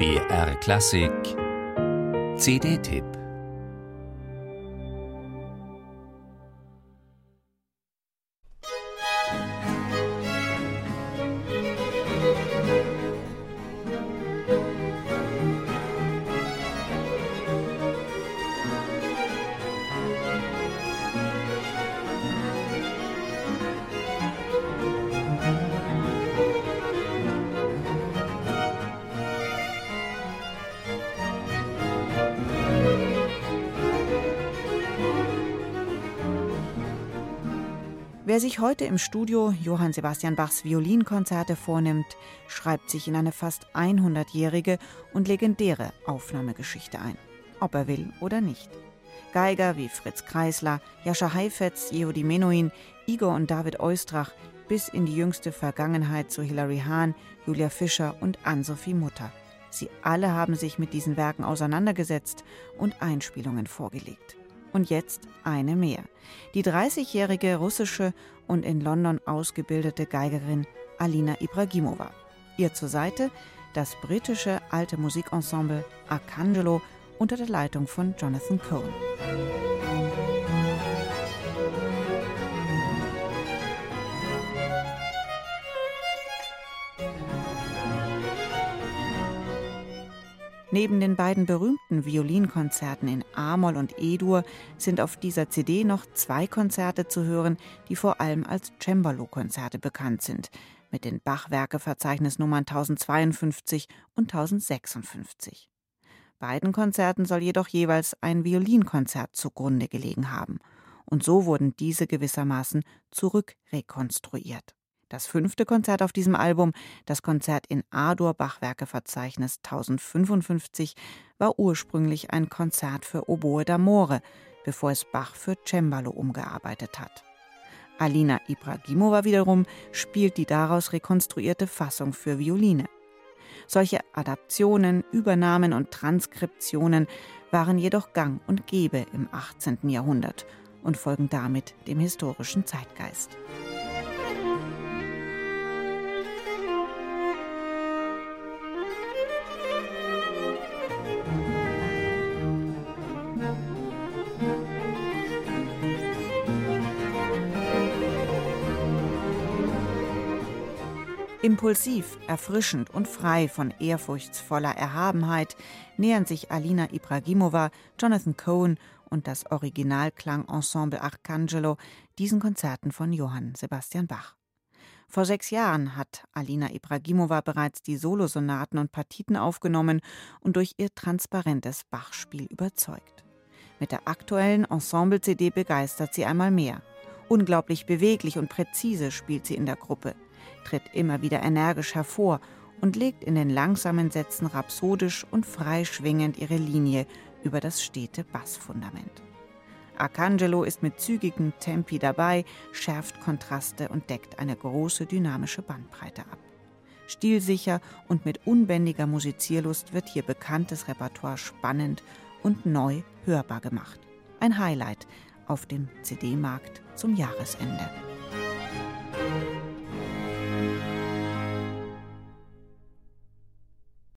BR Klassik. CD-Tipp Wer sich heute im Studio Johann Sebastian Bachs Violinkonzerte vornimmt, schreibt sich in eine fast 100-jährige und legendäre Aufnahmegeschichte ein, ob er will oder nicht. Geiger wie Fritz Kreisler, Jascha Heifetz, Yehudi Menuhin, Igor und David Oistrach bis in die jüngste Vergangenheit zu Hilary Hahn, Julia Fischer und Ann-Sophie Mutter. Sie alle haben sich mit diesen Werken auseinandergesetzt und Einspielungen vorgelegt. Und jetzt eine mehr. Die 30-jährige russische und in London ausgebildete Geigerin Alina Ibragimova. Ihr zur Seite das britische alte Musikensemble Arcangelo unter der Leitung von Jonathan Cohen. Neben den beiden berühmten Violinkonzerten in A-Moll und E-Dur sind auf dieser CD noch zwei Konzerte zu hören, die vor allem als Cembalo-Konzerte bekannt sind, mit den Bachwerke-Verzeichnisnummern 1052 und 1056. Beiden Konzerten soll jedoch jeweils ein Violinkonzert zugrunde gelegen haben, und so wurden diese gewissermaßen zurückrekonstruiert. Das fünfte Konzert auf diesem Album, das Konzert in A-Dur Bachwerkeverzeichnis 1055, war ursprünglich ein Konzert für Oboe d'Amore, bevor es Bach für Cembalo umgearbeitet hat. Alina Ibragimova wiederum spielt die daraus rekonstruierte Fassung für Violine. Solche Adaptionen, Übernahmen und Transkriptionen waren jedoch gang und gäbe im 18. Jahrhundert und folgen damit dem historischen Zeitgeist. Impulsiv, erfrischend und frei von ehrfurchtsvoller Erhabenheit nähern sich Alina Ibragimova, Jonathan Cohen und das Originalklangensemble Arcangelo diesen Konzerten von Johann Sebastian Bach. Vor sechs Jahren hat Alina Ibragimova bereits die Solosonaten und Partiten aufgenommen und durch ihr transparentes Bachspiel überzeugt. Mit der aktuellen Ensemble-CD begeistert sie einmal mehr. Unglaublich beweglich und präzise spielt sie in der Gruppe tritt immer wieder energisch hervor und legt in den langsamen Sätzen rhapsodisch und frei schwingend ihre Linie über das stete Bassfundament. Arcangelo ist mit zügigen Tempi dabei, schärft Kontraste und deckt eine große dynamische Bandbreite ab. Stilsicher und mit unbändiger Musizierlust wird hier bekanntes Repertoire spannend und neu hörbar gemacht. Ein Highlight auf dem CD-Markt zum Jahresende.